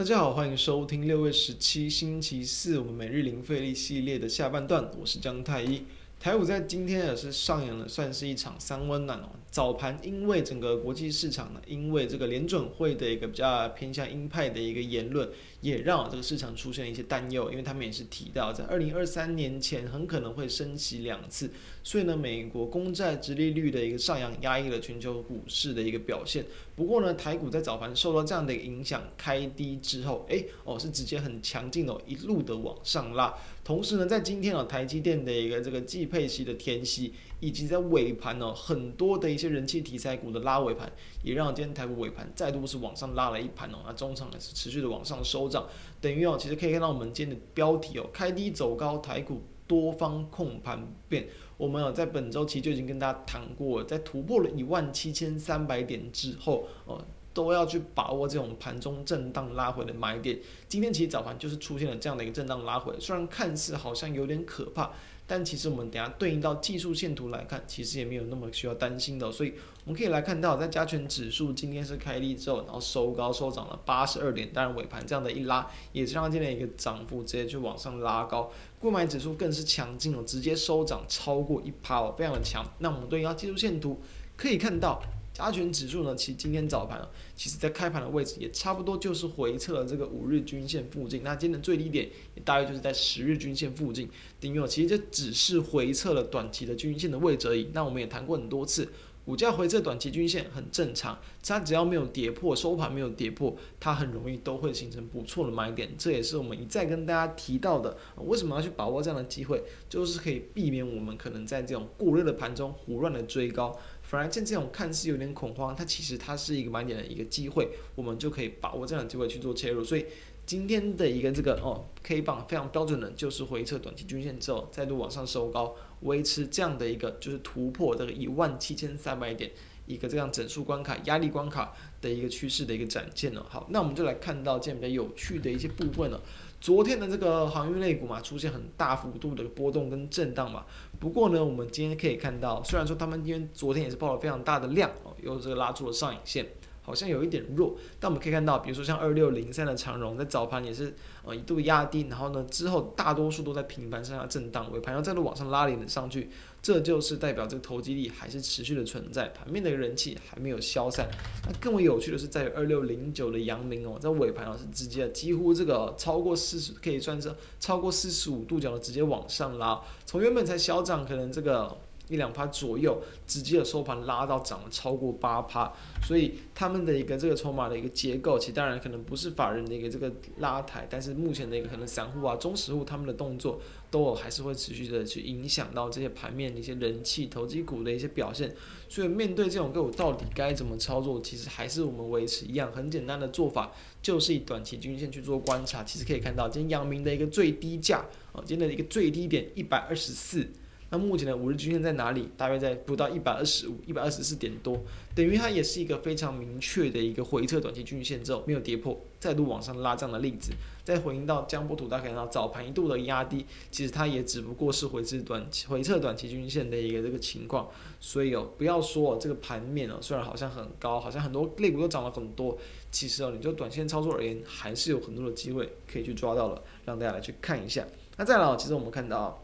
大家好，欢迎收听六月十七星期四我们每日零费力系列的下半段，我是江太一。台股在今天也是上演了，算是一场三温暖哦。早盘因为整个国际市场呢，因为这个联准会的一个比较偏向鹰派的一个言论，也让这个市场出现了一些担忧。因为他们也是提到，在二零二三年前很可能会升息两次，所以呢，美国公债殖利率的一个上扬，压抑了全球股市的一个表现。不过呢，台股在早盘受到这样的影响，开低之后，哎，哦，是直接很强劲的，一路的往上拉。同时呢，在今天啊，台积电的一个这个季配息的填息，以及在尾盘呢，很多的一些人气题材股的拉尾盘，也让今天台股尾盘再度是往上拉了一盘哦。那中场也是持续的往上收涨，等于哦，其实可以看到我们今天的标题哦，开低走高，台股多方控盘变。我们有在本周期就已经跟大家谈过，在突破了一万七千三百点之后哦。都要去把握这种盘中震荡拉回的买点。今天其实早盘就是出现了这样的一个震荡拉回，虽然看似好像有点可怕，但其实我们等下对应到技术线图来看，其实也没有那么需要担心的。所以我们可以来看到，在加权指数今天是开立之后，然后收高收涨了八十二点，当然尾盘这样的一拉，也是让今天一个涨幅直接去往上拉高。购买指数更是强劲哦，直接收涨超过一趴哦，非常的强。那我们对应到技术线图可以看到。加权指数呢，其实今天早盘啊，其实在开盘的位置也差不多就是回测了这个五日均线附近。那今天的最低点也大约就是在十日均线附近。等于其实这只是回测了短期的均线的位置而已。那我们也谈过很多次，股价回测短期均线很正常，它只要没有跌破收盘没有跌破，它很容易都会形成不错的买点。这也是我们一再跟大家提到的，为什么要去把握这样的机会，就是可以避免我们可能在这种过热的盘中胡乱的追高。反而像这种看似有点恐慌，它其实它是一个买点的一个机会，我们就可以把握这样的机会去做切入。所以今天的一个这个哦 K 棒非常标准的，就是回撤短期均线之后再度往上收高，维持这样的一个就是突破这个一万七千三百点一个这样整数关卡压力关卡的一个趋势的一个展现了。好，那我们就来看到这样比较有趣的一些部分了。昨天的这个航运类股嘛，出现很大幅度的波动跟震荡嘛。不过呢，我们今天可以看到，虽然说他们因为昨天也是报了非常大的量哦，又这个拉住了上影线。好像有一点弱，但我们可以看到，比如说像二六零三的长荣，在早盘也是呃一度压低，然后呢之后大多数都在平盘上下震荡，尾盘又再度往上拉领了上去，这就是代表这个投机力还是持续的存在，盘面的人气还没有消散。那更为有趣的是，在于二六零九的阳明哦，在尾盘啊是直接几乎这个超过四十，可以算是超过四十五度角的直接往上拉，从原本才小涨，可能这个。一两趴左右，直接的收盘拉到涨了超过八趴，所以他们的一个这个筹码的一个结构，其实当然可能不是法人的一个这个拉抬，但是目前的一个可能散户啊、中实户他们的动作，都还是会持续的去影响到这些盘面的一些人气、投机股的一些表现。所以面对这种个股到底该怎么操作，其实还是我们维持一样很简单的做法，就是以短期均线去做观察。其实可以看到，今天阳明的一个最低价啊，今天的一个最低点一百二十四。那目前的五日均线在哪里？大约在不到一百二十五、一百二十四点多，等于它也是一个非常明确的一个回撤短期均线之后没有跌破，再度往上拉这样的例子。再回应到江波图，大家看到早盘一度的压低，其实它也只不过是回至短期回撤短期均线的一个这个情况。所以哦，不要说这个盘面哦，虽然好像很高，好像很多类股都涨了很多，其实哦，你就短线操作而言，还是有很多的机会可以去抓到了，让大家来去看一下。那再来，其实我们看到。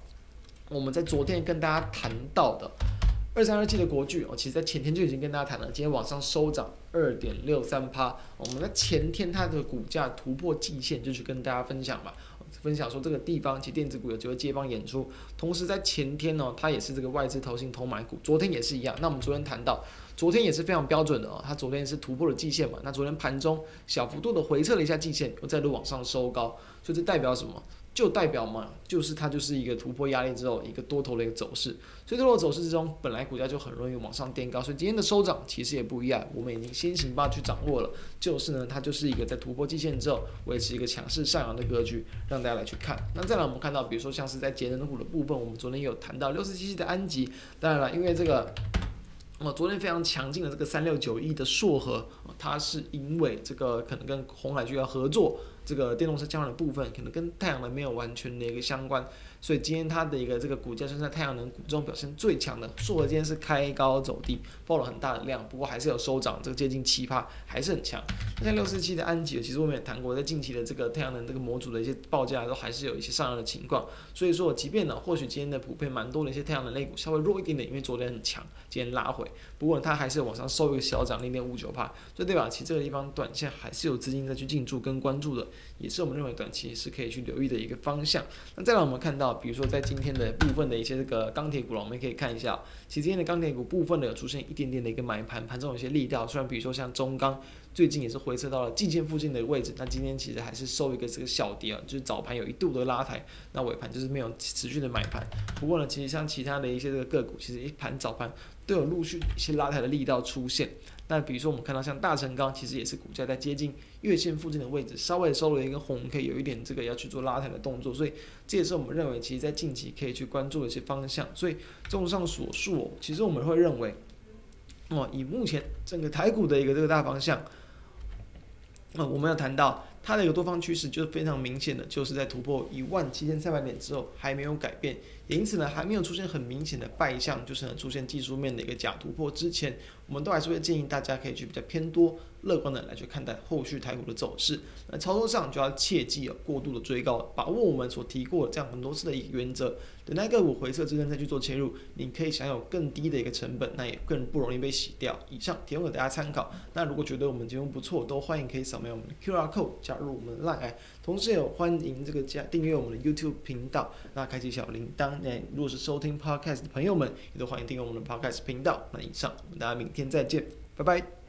我们在昨天跟大家谈到的二三二七的国巨哦，其实在前天就已经跟大家谈了，今天往上收涨二点六三趴。我们在前天它的股价突破季线，就去跟大家分享嘛，分享说这个地方其实电子股有机会接棒演出。同时在前天呢，它也是这个外资投信投买股，昨天也是一样。那我们昨天谈到，昨天也是非常标准的哦，它昨天是突破了季线嘛，那昨天盘中小幅度的回撤了一下季线，又再度往上收高，所以这代表什么？就代表嘛，就是它就是一个突破压力之后一个多头的一个走势，所以多头走势之中，本来股价就很容易往上垫高，所以今天的收涨其实也不一样，我们已经先行把它去掌握了，就是呢，它就是一个在突破季线之后维持一个强势上扬的格局，让大家来去看。那再来我们看到，比如说像是在节能股的部分，我们昨天有谈到六四七七的安吉，当然了，因为这个。那么昨天非常强劲的这个三六九一的硕和，它是因为这个可能跟鸿海就要合作，这个电动车相关的部分可能跟太阳能没有完全的一个相关，所以今天它的一个这个股价是在太阳能股中表现最强的。硕禾今天是开高走低，爆了很大的量，不过还是有收涨，这个接近七趴，还是很强。像六四七的安吉，其实我们也谈过，在近期的这个太阳能这个模组的一些报价都还是有一些上扬的情况。所以说，即便呢，或许今天的普遍蛮多的一些太阳能类股稍微弱一点点，因为昨天很强，今天拉回，不过它还是往上收一个小涨零点五九帕，就代表？其实这个地方短线还是有资金再去进驻跟关注的，也是我们认为短期是可以去留意的一个方向。那再来我们看到，比如说在今天的部分的一些这个钢铁股了，我们可以看一下，其实今天的钢铁股部分的有出现一点点的一个买盘，盘中有些力道，虽然比如说像中钢。最近也是回撤到了季线附近的位置，那今天其实还是收一个这个小跌啊，就是早盘有一度的拉抬，那尾盘就是没有持续的买盘。不过呢，其实像其他的一些这个个股，其实一盘早盘都有陆续一些拉抬的力道出现。那比如说我们看到像大成钢，其实也是股价在接近月线附近的位置，稍微收了一个红，可以有一点这个要去做拉抬的动作，所以这也是我们认为其实在近期可以去关注的一些方向。所以综上所述，其实我们会认为，哦，以目前整个台股的一个这个大方向。那、我们要谈到它的一个多方趋势，就是非常明显的，就是在突破一万七千三百点之后还没有改变，因此呢还没有出现很明显的败象，就是呢出现技术面的一个假突破之前，我们都还是会建议大家可以去比较偏多乐观的来去看待后续台股的走势。那操作上就要切记有过度的追高，把握我们所提过的这样很多次的一个原则。等待个股回撤之后再去做切入，你可以享有更低的一个成本，那也更不容易被洗掉。以上提供给大家参考。那如果觉得我们节目不错，都欢迎可以扫描我们的 QR code 加入我们的 Line，同时也有欢迎这个加订阅我们的 YouTube 频道，那开启小铃铛。那如果是收听 Podcast 的朋友们，也都欢迎订阅我们的 Podcast 频道。那以上，我们大家明天再见，拜拜。